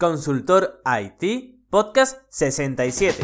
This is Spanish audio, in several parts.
Consultor IT, podcast 67.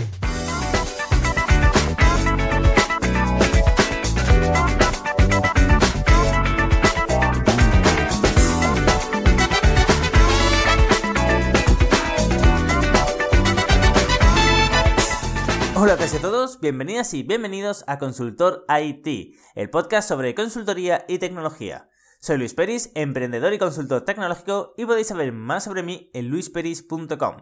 Hola a todos, bienvenidas y bienvenidos a Consultor IT, el podcast sobre consultoría y tecnología. Soy Luis Peris, emprendedor y consultor tecnológico y podéis saber más sobre mí en luisperis.com.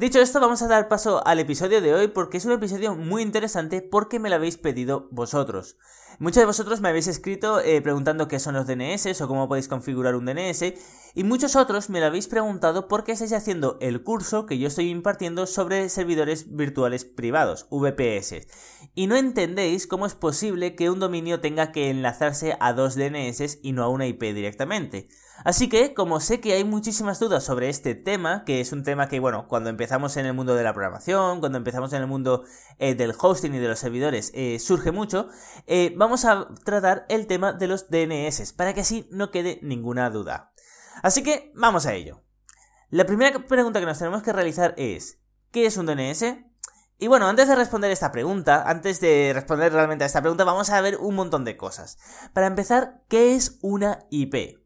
Dicho esto, vamos a dar paso al episodio de hoy porque es un episodio muy interesante porque me lo habéis pedido vosotros. Muchos de vosotros me habéis escrito eh, preguntando qué son los DNS o cómo podéis configurar un DNS y muchos otros me lo habéis preguntado por qué estáis haciendo el curso que yo estoy impartiendo sobre servidores virtuales privados, VPS. Y no entendéis cómo es posible que un dominio tenga que enlazarse a dos DNS y no a una IP directamente. Así que, como sé que hay muchísimas dudas sobre este tema, que es un tema que, bueno, cuando empezamos en el mundo de la programación, cuando empezamos en el mundo eh, del hosting y de los servidores, eh, surge mucho, eh, vamos a tratar el tema de los DNS, para que así no quede ninguna duda. Así que, vamos a ello. La primera pregunta que nos tenemos que realizar es, ¿qué es un DNS? Y bueno, antes de responder esta pregunta, antes de responder realmente a esta pregunta, vamos a ver un montón de cosas. Para empezar, ¿qué es una IP?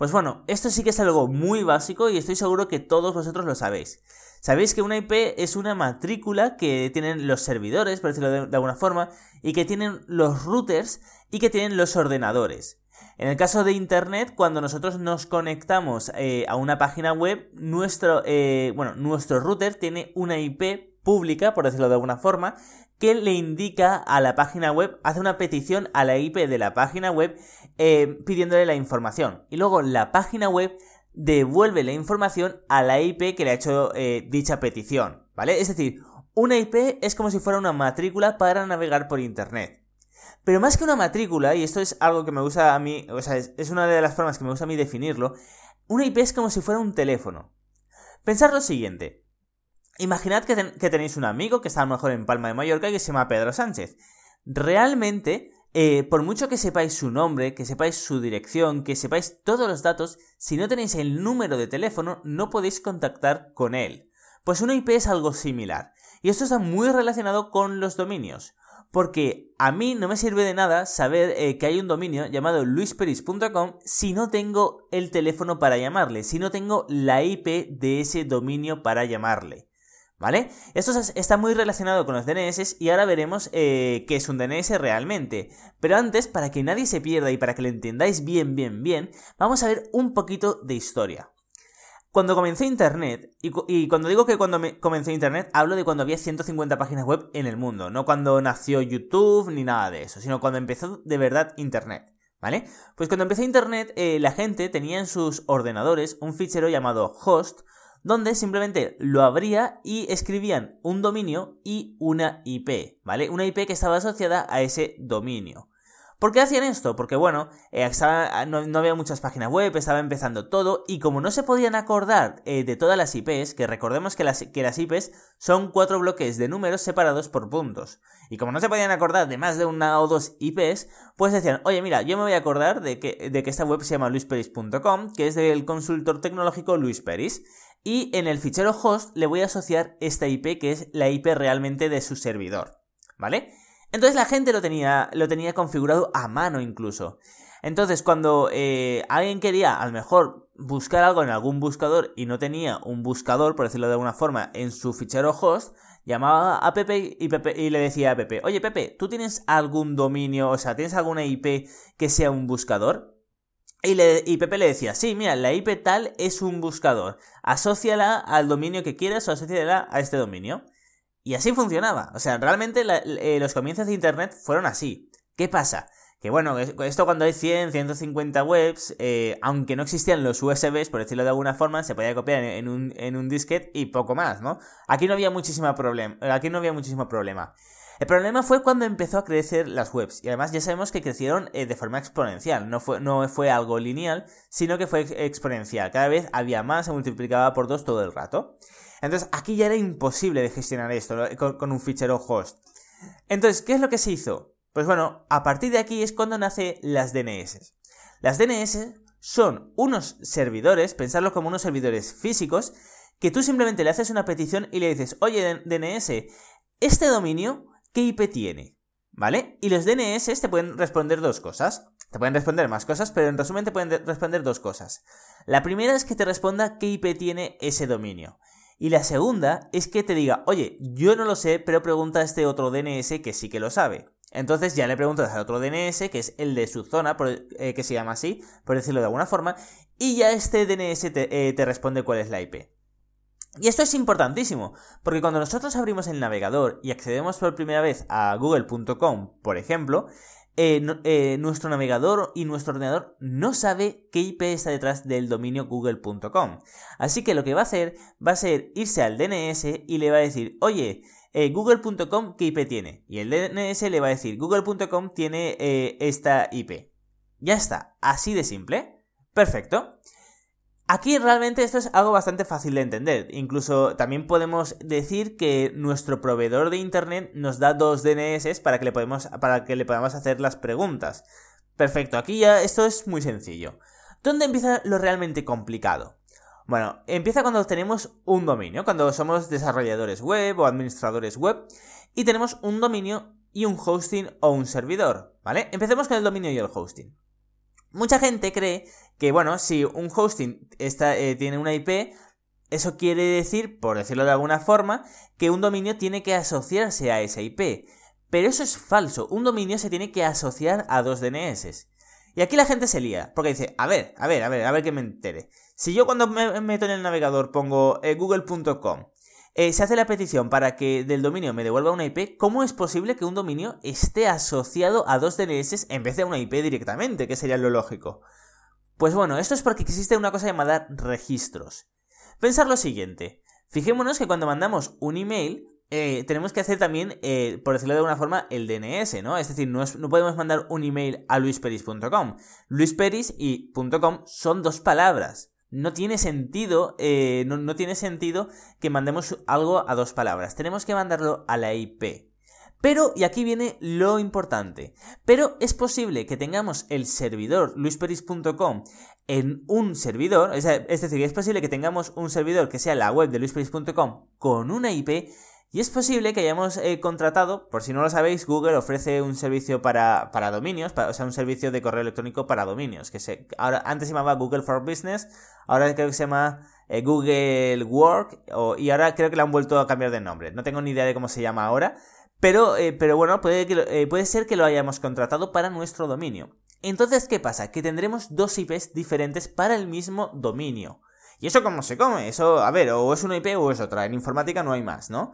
Pues bueno, esto sí que es algo muy básico y estoy seguro que todos vosotros lo sabéis. Sabéis que una IP es una matrícula que tienen los servidores, por decirlo de, alguna forma, y que tienen los routers y que tienen los ordenadores. En el caso de Internet, cuando nosotros nos conectamos eh, a una página web, nuestro, eh, bueno, nuestro router tiene una IP pública, por decirlo de alguna forma, que le indica a la página web, hace una petición a la IP de la página web eh, pidiéndole la información. Y luego la página web devuelve la información a la IP que le ha hecho eh, dicha petición, ¿vale? Es decir, una IP es como si fuera una matrícula para navegar por Internet. Pero más que una matrícula, y esto es algo que me gusta a mí, o sea, es, es una de las formas que me gusta a mí definirlo, una IP es como si fuera un teléfono. Pensad lo siguiente, Imaginad que, tenéis un amigo que está a lo mejor en Palma de Mallorca y que se llama Pedro Sánchez. Realmente, eh, por mucho que sepáis su nombre, que sepáis su dirección, que sepáis todos los datos, si no tenéis el número de teléfono, no podéis contactar con él. Pues una IP es algo similar. Y esto está muy relacionado con los dominios. Porque a mí no me sirve de nada saber eh, que hay un dominio llamado luisperis.com si no tengo el teléfono para llamarle, si no tengo la IP de ese dominio para llamarle. ¿Vale? Esto está muy relacionado con los DNS y ahora veremos eh, qué es un DNS realmente. Pero antes, para que nadie se pierda y para que lo entendáis bien, bien, bien, vamos a ver un poquito de historia. Cuando comenzó Internet, y, cuando digo que cuando comenzó Internet, hablo de cuando había 150 páginas web en el mundo, no cuando nació YouTube ni nada de eso, sino cuando empezó de verdad Internet. ¿Vale? Pues cuando empezó Internet, eh, la gente tenía en sus ordenadores un fichero llamado host, donde simplemente lo abría y escribían un dominio y una IP, ¿vale? Una IP que estaba asociada a ese dominio. ¿Por qué hacían esto? Porque bueno, eh, no, había muchas páginas web, estaba empezando todo y como no se podían acordar eh, de todas las IPs, que recordemos que las, que las IPs son cuatro bloques de números separados por puntos. Y como no se podían acordar de más de una o dos IPs, pues decían, oye mira, yo me voy a acordar de que, de que esta web se llama luisperis.com, que es del consultor tecnológico Luis Peris. Y en el fichero host le voy a asociar esta IP que es la IP realmente de su servidor. ¿Vale? Entonces la gente lo tenía, lo tenía configurado a mano incluso. Entonces cuando eh, alguien quería a lo mejor buscar algo en algún buscador y no tenía un buscador, por decirlo de alguna forma, en su fichero host, llamaba a Pepe y, Pepe y le decía a Pepe, oye Pepe, ¿tú tienes algún dominio, o sea, tienes alguna IP que sea un buscador? Y, le, y, Pepe le decía, sí, mira, la IP tal es un buscador. Asociala al dominio que quieras o asociala a este dominio. Y así funcionaba. O sea, realmente eh, los comienzos de Internet fueron así. ¿Qué pasa? Que bueno, esto cuando hay 100, 150 webs, eh, aunque no existían los USBs, por decirlo de alguna forma, se podía copiar en un, en un disquete y poco más, ¿no? Aquí no había muchísimo problema. Aquí no había muchísimo problema. El problema fue cuando empezó a crecer las webs. Y además ya sabemos que crecieron eh, de forma exponencial. No fue, no fue algo lineal, sino que fue exponencial. Cada vez había más, se multiplicaba por dos todo el rato. Entonces aquí ya era imposible de gestionar esto con, un fichero host. Entonces, ¿qué es lo que se hizo? Pues bueno, a partir de aquí es cuando nacen las DNS. Las DNS son unos servidores, pensarlo como unos servidores físicos, que tú simplemente le haces una petición y le dices, oye DNS, este dominio, ¿qué IP tiene? ¿Vale? Y los DNS te pueden responder dos cosas. Te pueden responder más cosas, pero en resumen te pueden responder dos cosas. La primera es que te responda qué IP tiene ese dominio. Y la segunda es que te diga, oye, yo no lo sé, pero pregunta a este otro DNS que sí que lo sabe. Entonces ya le preguntas al otro DNS, que es el de su zona, eh, que se llama así, por decirlo de alguna forma, y ya este DNS eh, te responde cuál es la IP. Y esto es importantísimo, porque cuando nosotros abrimos el navegador y accedemos por primera vez a google.com, por ejemplo, eh, eh, nuestro navegador y nuestro ordenador no sabe qué IP está detrás del dominio google.com. Así que lo que va a hacer va a ser irse al DNS y le va a decir, oye, eh, google.com, ¿qué IP tiene? Y el DNS le va a decir, google.com tiene esta IP. Ya está, así de simple. Perfecto. Aquí realmente esto es algo bastante fácil de entender. Incluso también podemos decir que nuestro proveedor de internet nos da dos DNS para que le, podemos, para que le podamos hacer las preguntas. Perfecto, aquí ya esto es muy sencillo. ¿Dónde empieza lo realmente complicado? Bueno, empieza cuando tenemos un dominio, cuando somos desarrolladores web o administradores web y tenemos un dominio y un hosting o un servidor, ¿vale? Empecemos con el dominio y el hosting. Mucha gente cree que, bueno, si un hosting está, eh, tiene una IP, eso quiere decir, por decirlo de alguna forma, que un dominio tiene que asociarse a esa IP. Pero eso es falso, un dominio se tiene que asociar a dos DNS. Y aquí la gente se lía, porque dice, a ver, a ver, a ver, a ver que me entere. Si yo cuando me meto en el navegador pongo eh, google.com eh, se hace la petición para que del dominio me devuelva una IP, ¿cómo es posible que un dominio esté asociado a dos DNS en vez de una IP directamente, que sería lo lógico? Pues bueno, esto es porque existe una cosa llamada registros. Pensar lo siguiente, fijémonos que cuando mandamos un email, eh, tenemos que hacer también, eh, por decirlo de alguna forma, el DNS, ¿no? Es decir, no, no podemos mandar un email a luisperis.com. Luisperis y .com son dos palabras no tiene sentido, eh, no, tiene sentido que mandemos algo a dos palabras. Tenemos que mandarlo a la IP. Pero, y aquí viene lo importante, pero es posible que tengamos el servidor luisperis.com en un servidor, es decir, es posible que tengamos un servidor que sea la web de luisperis.com con una IP y es posible que hayamos eh, contratado, por si no lo sabéis, Google ofrece un servicio para, para dominios, o sea, un servicio de correo electrónico para dominios, que se, ahora, antes se llamaba Google for Business, ahora creo que se llama eh, Google Work, y ahora creo que le han vuelto a cambiar de nombre. No tengo ni idea de cómo se llama ahora, pero, eh, pero bueno, puede, que, puede ser que lo hayamos contratado para nuestro dominio. Entonces, ¿qué pasa? Que tendremos dos IPs diferentes para el mismo dominio. ¿Y eso cómo se come? Eso, a ver, o es una IP o es otra. En informática no hay más, ¿no?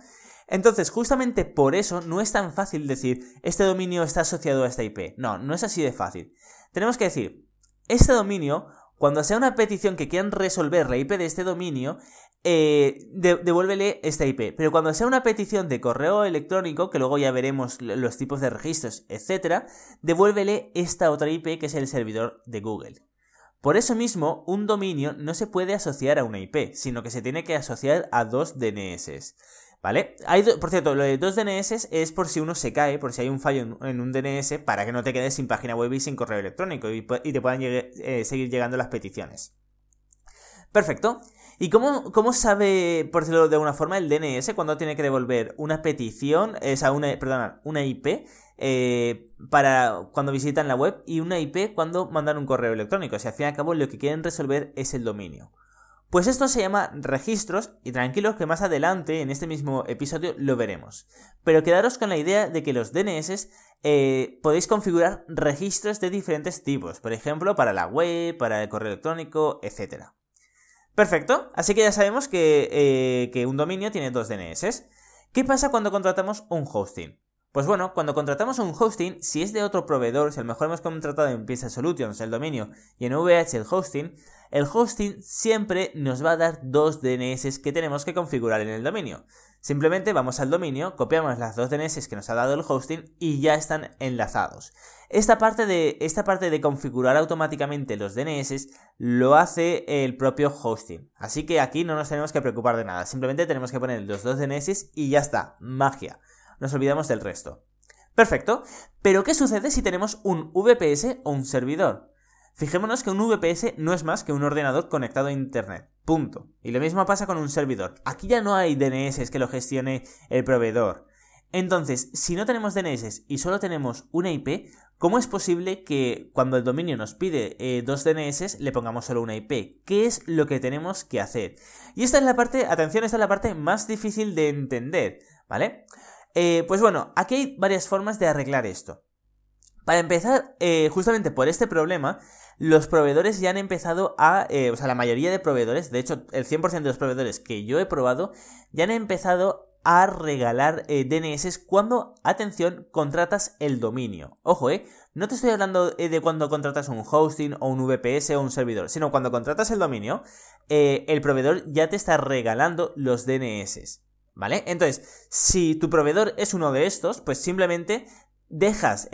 Entonces, justamente por eso no es tan fácil decir, este dominio está asociado a esta IP. No, no es así de fácil. Tenemos que decir, este dominio, cuando sea una petición que quieran resolver la IP de este dominio, eh, devuélvele esta IP. Pero cuando sea una petición de correo electrónico, que luego ya veremos los tipos de registros, etc., devuélvele esta otra IP que es el servidor de Google. Por eso mismo, un dominio no se puede asociar a una IP, sino que se tiene que asociar a dos DNS. ¿Vale? Hay por cierto, lo de dos DNS es por si uno se cae, por si hay un fallo en, un DNS, para que no te quedes sin página web y sin correo electrónico y, te puedan eh, seguir llegando las peticiones. Perfecto. ¿Y cómo, cómo, sabe, por decirlo de alguna forma, el DNS cuando tiene que devolver una petición, o sea, una, perdona, una IP eh, para cuando visitan la web y una IP cuando mandan un correo electrónico? O sea, al fin y al cabo lo que quieren resolver es el dominio. Pues esto se llama registros y tranquilos que más adelante en este mismo episodio lo veremos. Pero quedaros con la idea de que los DNS eh, podéis configurar registros de diferentes tipos, por ejemplo para la web, para el correo electrónico, etc. Perfecto, así que ya sabemos que, eh, que un dominio tiene dos DNS. ¿Qué pasa cuando contratamos un hosting? Pues bueno, cuando contratamos un hosting, si es de otro proveedor, si a lo mejor hemos contratado en Pizza Solutions el dominio y en VH el hosting, el hosting siempre nos va a dar dos DNS que tenemos que configurar en el dominio. Simplemente vamos al dominio, copiamos las dos DNS que nos ha dado el hosting y ya están enlazados. Esta parte de, esta parte de configurar automáticamente los DNS lo hace el propio hosting. Así que aquí no nos tenemos que preocupar de nada. Simplemente tenemos que poner los dos DNS y ya está. Magia nos olvidamos del resto. Perfecto, pero ¿qué sucede si tenemos un VPS o un servidor? Fijémonos que un VPS no es más que un ordenador conectado a Internet. Punto. Y lo mismo pasa con un servidor. Aquí ya no hay DNS que lo gestione el proveedor. Entonces, si no tenemos DNS y solo tenemos una IP, ¿cómo es posible que cuando el dominio nos pide eh, dos DNS le pongamos solo una IP? ¿Qué es lo que tenemos que hacer? Y esta es la parte, atención, esta es la parte más difícil de entender, ¿vale? Eh, pues bueno, aquí hay varias formas de arreglar esto. Para empezar, eh, justamente por este problema, los proveedores ya han empezado a, o sea, la mayoría de proveedores, de hecho, el 100% de los proveedores que yo he probado, ya han empezado a regalar eh, DNS cuando, atención, contratas el dominio. Ojo, eh, no te estoy hablando eh, de cuando contratas un hosting o un VPS o un servidor, sino cuando contratas el dominio, eh, el proveedor ya te está regalando los DNS. ¿Vale? Entonces, si tu proveedor es uno de estos, pues simplemente dejas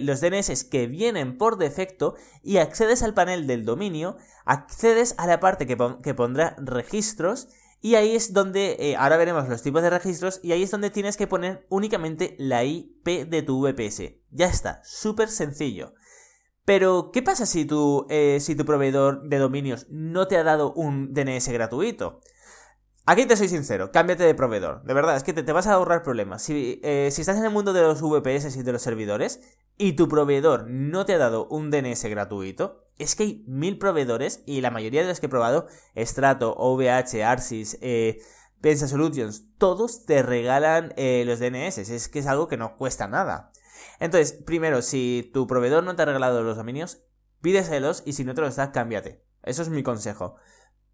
los DNS que vienen por defecto y accedes al panel del dominio, accedes a la parte que, que pondrá registros y ahí es donde, eh, ahora veremos los tipos de registros, y ahí es donde tienes que poner únicamente la IP de tu VPS. Ya está, súper sencillo. Pero, ¿qué pasa si tu, eh, si tu proveedor de dominios no te ha dado un DNS gratuito? Aquí te soy sincero, cámbiate de proveedor. De verdad, es que te, vas a ahorrar problemas. Si, eh, si, estás en el mundo de los VPS y de los servidores y tu proveedor no te ha dado un DNS gratuito, es que hay mil proveedores y la mayoría de los que he probado, Strato, OVH, Arsis, eh, Pensa Solutions, todos te regalan eh, los DNS. Es que es algo que no cuesta nada. Entonces, primero, si tu proveedor no te ha regalado los dominios, pídeselos y si no te los da, cámbiate. Eso es mi consejo.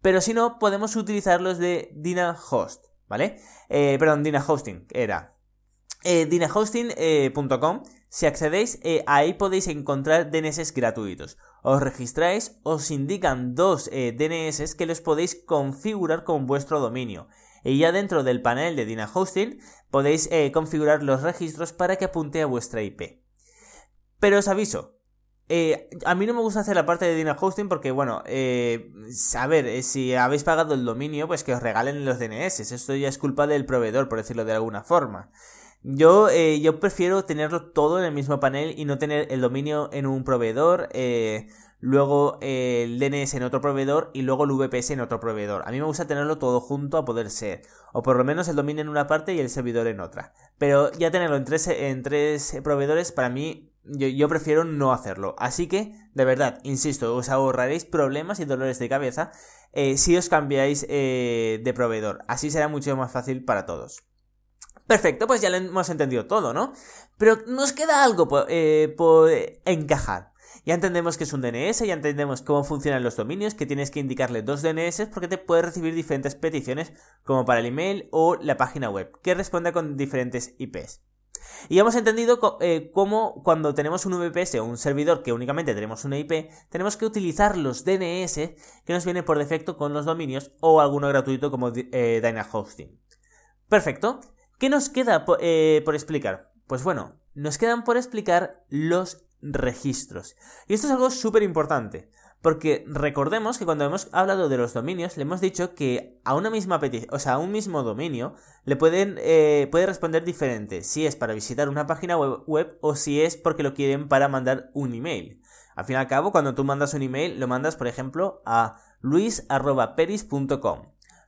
Pero si no, podemos utilizar los de DynaHost, ¿vale? Eh, perdón, DynaHosting, era. Eh, DynaHosting.com, eh, si accedéis, eh, ahí podéis encontrar DNS gratuitos. Os registráis, os indican dos DNS que los podéis configurar con vuestro dominio. Y ya dentro del panel de DynaHosting podéis configurar los registros para que apunte a vuestra IP. Pero os aviso, eh, a mí no me gusta hacer la parte de Dina Hosting porque, bueno, eh, a ver, eh, si habéis pagado el dominio, pues que os regalen los DNS. Esto ya es culpa del proveedor, por decirlo de alguna forma. Yo, eh, yo prefiero tenerlo todo en el mismo panel y no tener el dominio en un proveedor, luego el DNS en otro proveedor y luego el VPS en otro proveedor. A mí me gusta tenerlo todo junto a poder ser. O por lo menos el dominio en una parte y el servidor en otra. Pero ya tenerlo en tres, en tres proveedores para mí yo, prefiero no hacerlo. Así que, de verdad, insisto, os ahorraréis problemas y dolores de cabeza eh, si os cambiáis eh, de proveedor. Así será mucho más fácil para todos. Perfecto, pues ya lo hemos entendido todo, ¿no? Pero nos queda algo por, eh, por encajar. Ya entendemos que es un DNS, ya entendemos cómo funcionan los dominios, que tienes que indicarle dos DNS porque te puede recibir diferentes peticiones como para el email o la página web, que responda con diferentes IPs. Y hemos entendido eh, cómo cuando tenemos un VPS o un servidor que únicamente tenemos una IP, tenemos que utilizar los DNS que nos vienen por defecto con los dominios o alguno gratuito como eh, DynaHosting. Perfecto. ¿Qué nos queda eh, por explicar? Pues bueno, nos quedan por explicar los registros. Y esto es algo súper importante. Porque recordemos que cuando hemos hablado de los dominios, le hemos dicho que a una misma petición, o sea, a un mismo dominio, le pueden, eh, puede responder diferente, si es para visitar una página web, o si es porque lo quieren para mandar un email. Al fin y al cabo, cuando tú mandas un email, lo mandas, por ejemplo, a luis.peris.com.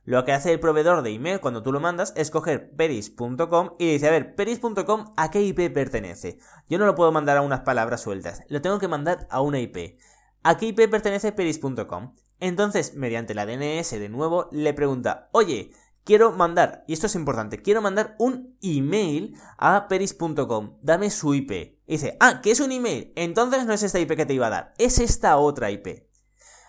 Lo que hace el proveedor de email cuando tú lo mandas es coger peris.com y dice, a ver, peris.com a qué IP pertenece. Yo no lo puedo mandar a unas palabras sueltas, lo tengo que mandar a una IP. ¿A qué IP pertenece peris.com? Entonces, mediante la DNS de nuevo, le pregunta, oye, quiero mandar, y esto es importante, quiero mandar un email a peris.com, dame su IP. Y dice, ah, ¿qué es un email? Entonces no es esta IP que te iba a dar, es esta otra IP.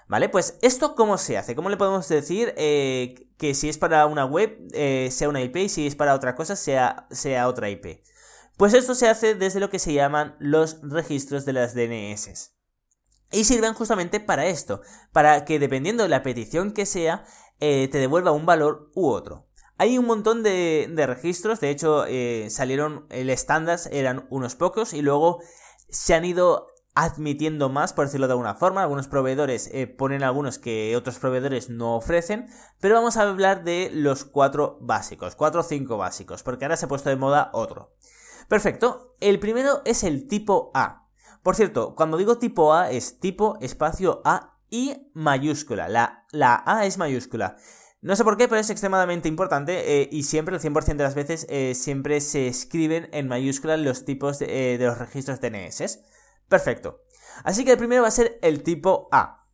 ¿Vale? Pues esto cómo se hace, cómo le podemos decir eh, que si es para una web eh, sea una IP y si es para otra cosa sea, sea otra IP. Pues esto se hace desde lo que se llaman los registros de las DNS. Y sirven justamente para esto, para que dependiendo de la petición que sea, eh, te devuelva un valor u otro. Hay un montón de, registros, de hecho eh, salieron, el estándar eran unos pocos y luego se han ido admitiendo más, por decirlo de alguna forma. Algunos proveedores eh, ponen algunos que otros proveedores no ofrecen, pero vamos a hablar de los cuatro básicos, cuatro o cinco básicos, porque ahora se ha puesto de moda otro. Perfecto, el primero es el tipo A. Por cierto, cuando digo tipo A es tipo espacio A y mayúscula. La, la A es mayúscula. No sé por qué, pero es extremadamente importante eh, y siempre, el 100% de las veces, eh, siempre se escriben en mayúscula los tipos de, eh, de los registros DNS. Perfecto. Así que el primero va a ser el tipo A.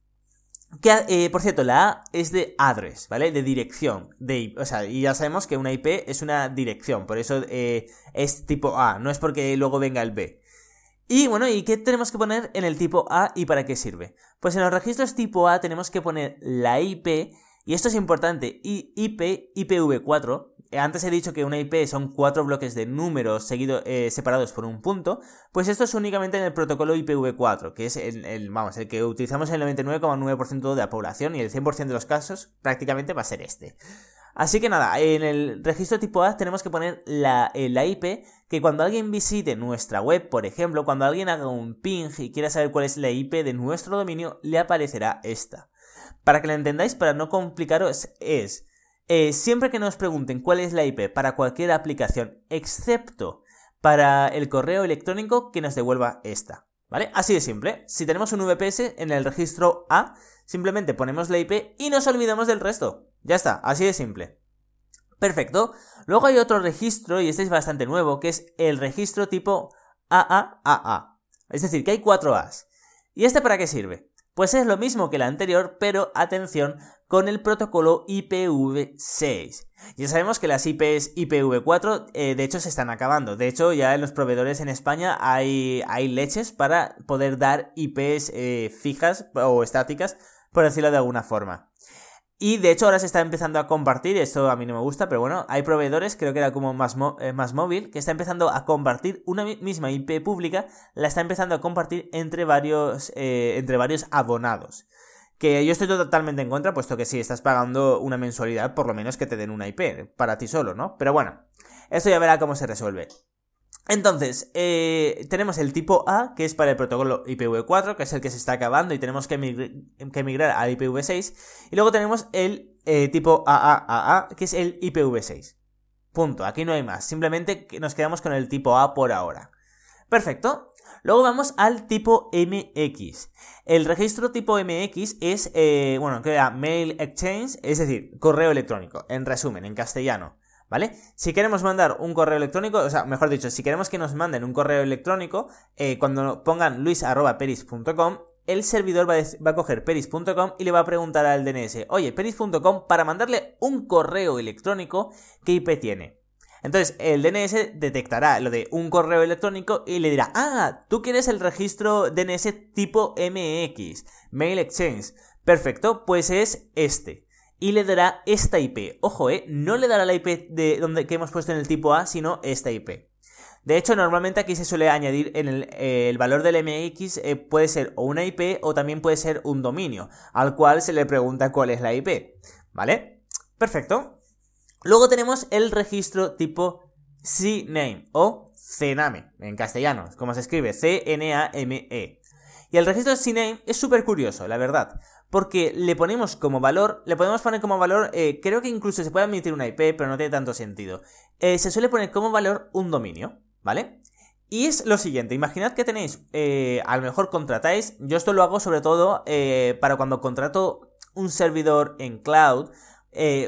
Que, por cierto, la A es de address, ¿vale? De dirección. De, o sea, y ya sabemos que una IP es una dirección, por eso es tipo A, no es porque luego venga el B. Y bueno, ¿y qué tenemos que poner en el tipo A y para qué sirve? Pues en los registros tipo A tenemos que poner la IP y esto es importante, IP, IPv4, eh, antes he dicho que una IP son cuatro bloques de números seguidos, eh, separados por un punto, pues esto es únicamente en el protocolo IPv4, que es el, vamos, el que utilizamos el 99,9% de la población y el 100% de los casos prácticamente va a ser este. Así que nada, en el registro tipo A tenemos que poner la, eh, IP que cuando alguien visite nuestra web, por ejemplo, cuando alguien haga un ping y quiera saber cuál es la IP de nuestro dominio, le aparecerá esta. Para que la entendáis, para no complicaros, es eh, siempre que nos pregunten cuál es la IP para cualquier aplicación, excepto para el correo electrónico, que nos devuelva esta. ¿Vale? Así de simple. Si tenemos un VPS en el registro A, simplemente ponemos la IP y nos olvidamos del resto. Ya está, así de simple. Perfecto. Luego hay otro registro, y este es bastante nuevo, que es el registro tipo AAAA. Es decir, que hay cuatro A's. ¿Y este para qué sirve? Pues es lo mismo que la anterior, pero atención con el protocolo IPv6. Ya sabemos que las IPs IPv4 eh, de hecho se están acabando. De hecho ya en los proveedores en España hay, hay leches para poder dar IPs eh, fijas o estáticas, por decirlo de alguna forma. Y de hecho ahora se está empezando a compartir, esto a mí no me gusta, pero bueno, hay proveedores, creo que era como más, eh, más móvil, que está empezando a compartir una misma IP pública, la está empezando a compartir entre varios, eh, entre varios abonados. Que yo estoy totalmente en contra, puesto que si estás pagando una mensualidad, por lo menos que te den una IP para ti solo, ¿no? Pero bueno, esto ya verá cómo se resuelve. Entonces, eh, tenemos el tipo A, que es para el protocolo IPv4, que es el que se está acabando y tenemos que, migrar al IPv6. Y luego tenemos el eh, tipo AAAA, que es el IPv6. Punto, aquí no hay más. Simplemente nos quedamos con el tipo A por ahora. Perfecto. Luego vamos al tipo MX. El registro tipo MX es, eh, bueno, que era Mail Exchange, es decir, correo electrónico, en resumen, en castellano. ¿Vale? Si queremos mandar un correo electrónico, o sea, mejor dicho, si queremos que nos manden un correo electrónico, eh, cuando pongan luis.peris.com, el servidor va a, va a coger peris.com y le va a preguntar al DNS, oye, peris.com, para mandarle un correo electrónico, ¿qué IP tiene? Entonces, el DNS detectará lo de un correo electrónico y le dirá, ah, tú quieres el registro DNS tipo MX, Mail Exchange. Perfecto, pues es este y le dará esta IP. Ojo, eh, no le dará la IP de donde que hemos puesto en el tipo A, sino esta IP. De hecho, normalmente aquí se suele añadir en el, eh, valor del MX, eh, puede ser o una IP o también puede ser un dominio, al cual se le pregunta cuál es la IP. ¿Vale? Perfecto. Luego tenemos el registro tipo CNAME o CNAME en castellano, como se escribe, C-N-A-M-E. Y el registro CNAME es súper curioso, la verdad porque le ponemos como valor, le podemos poner como valor, eh, creo que incluso se puede admitir una IP, pero no tiene tanto sentido. Eh, se suele poner como valor un dominio, ¿vale? Y es lo siguiente, imaginad que tenéis, eh, a lo mejor contratáis, yo esto lo hago sobre todo para cuando contrato un servidor en cloud,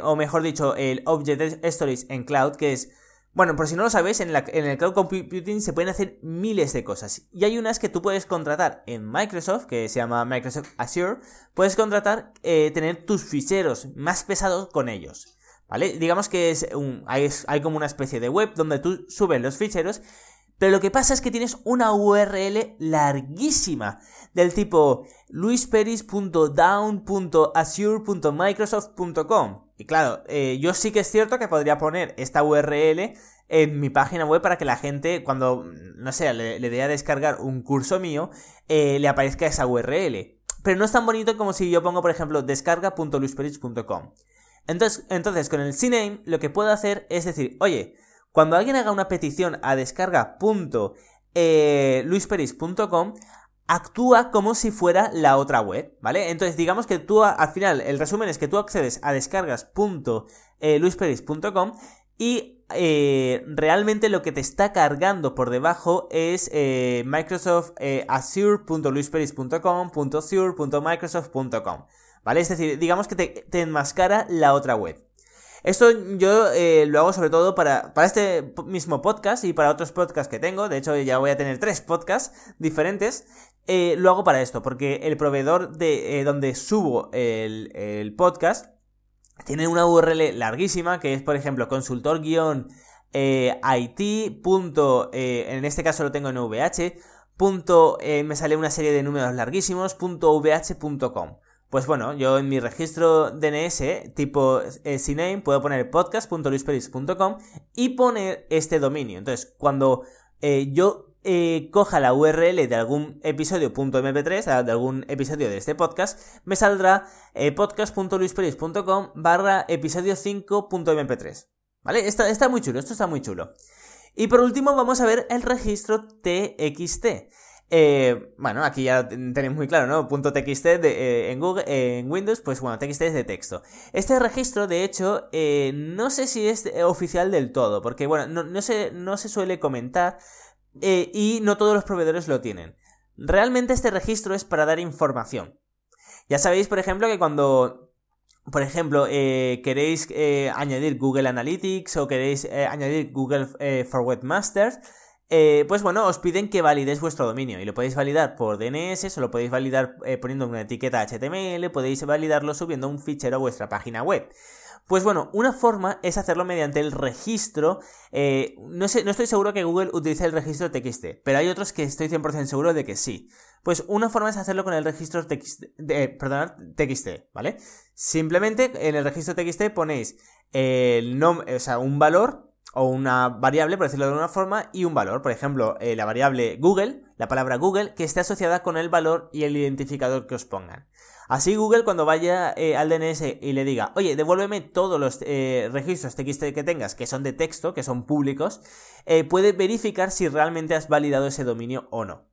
o mejor dicho, el Object Storage en cloud, que es bueno, por si no lo sabéis, en, el cloud computing se pueden hacer miles de cosas. Y hay unas que tú puedes contratar en Microsoft, que se llama Microsoft Azure. Puedes contratar, eh, tener tus ficheros más pesados con ellos. ¿Vale? Digamos que es un, hay, hay como una especie de web donde tú subes los ficheros pero lo que pasa es que tienes una URL larguísima del tipo luisperis.down.azure.microsoft.com. Y claro, eh, yo sí que es cierto que podría poner esta URL en mi página web para que la gente, cuando, no sé, le, dé a descargar un curso mío, eh, le aparezca esa URL. Pero no es tan bonito como si yo pongo, por ejemplo, descarga.luisperis.com. Entonces, entonces, con el CNAME lo que puedo hacer es decir, oye, cuando alguien haga una petición a descarga.luisperis.com, actúa como si fuera la otra web, ¿vale? Entonces, digamos que tú, al final, el resumen es que tú accedes a descargas.luisperis.com y eh, realmente lo que te está cargando por debajo es eh, Microsoft eh, ¿vale? Es decir, digamos que te, te enmascara la otra web. Esto yo eh, lo hago sobre todo para, para este mismo podcast y para otros podcasts que tengo. De hecho, ya voy a tener tres podcasts diferentes. Eh, lo hago para esto, porque el proveedor de eh, donde subo el, el, podcast tiene una URL larguísima que es, por ejemplo, consultor eh, IT. Punto, en este caso lo tengo en VH. Punto, me sale una serie de números larguísimos. VH.com. Pues bueno, yo en mi registro DNS tipo eh, CNAME puedo poner podcast.luisperis.com y poner este dominio. Entonces, cuando eh, yo eh, coja la URL de algún episodio .mp3, de algún episodio de este podcast, me saldrá eh, podcast.luisperis.com barra episodio 5.mp3. ¿Vale? Está, está muy chulo, esto está muy chulo. Y por último vamos a ver el registro TXT. Eh, bueno, aquí ya tenéis muy claro, ¿no? Punto .txt de, eh, en Windows, pues bueno, txt es de texto. Este registro, de hecho, no sé si es oficial del todo, porque bueno, no, no, se, no se suele comentar eh, y no todos los proveedores lo tienen. Realmente este registro es para dar información. Ya sabéis, por ejemplo, que cuando por ejemplo, eh, queréis eh, añadir Google Analytics o queréis añadir Google for Webmasters, pues bueno, os piden que validéis vuestro dominio y lo podéis validar por DNS, o lo podéis validar poniendo una etiqueta HTML, podéis validarlo subiendo un fichero a vuestra página web. Pues bueno, una forma es hacerlo mediante el registro. Eh, no, estoy seguro que Google utilice el registro TXT, pero hay otros que estoy 100% seguro de que sí. Pues una forma es hacerlo con el registro TXT, TXT, ¿vale? Simplemente en el registro TXT ponéis el nombre, o sea, un valor o una variable, por decirlo de alguna forma, y un valor. Por ejemplo, eh, la variable Google, la palabra Google, que esté asociada con el valor y el identificador que os pongan. Así Google cuando vaya eh, al DNS y le diga, oye, devuélveme todos los eh, registros TXT que tengas, que son de texto, que son públicos, eh, puede verificar si realmente has validado ese dominio o no.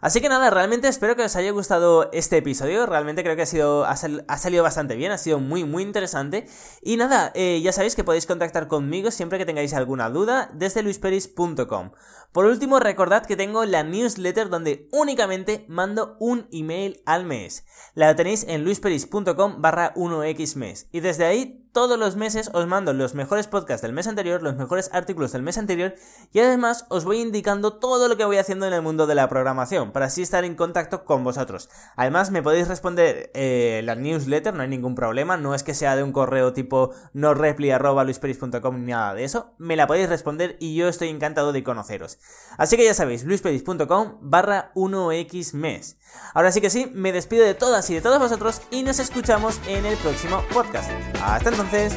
Así que nada, realmente espero que os haya gustado este episodio. Realmente creo que ha, sido, ha, sal, ha salido bastante bien, ha sido muy, muy interesante. Y nada, ya sabéis que podéis contactar conmigo siempre que tengáis alguna duda desde luisperis.com. Por último, recordad que tengo la newsletter donde únicamente mando un email al mes. La tenéis en luisperis.com barra 1x mes. Y desde ahí todos los meses os mando los mejores podcasts del mes anterior, los mejores artículos del mes anterior y además os voy indicando todo lo que voy haciendo en el mundo de la programación para así estar en contacto con vosotros. Además me podéis responder eh, la newsletter, no hay ningún problema, no es que sea de un correo tipo no ni nada de eso, me la podéis responder y yo estoy encantado de conoceros. Así que ya sabéis, luisperis.com barra 1x mes. Ahora sí que sí, me despido de todas y de todos vosotros y nos escuchamos en el próximo podcast. Hasta entonces.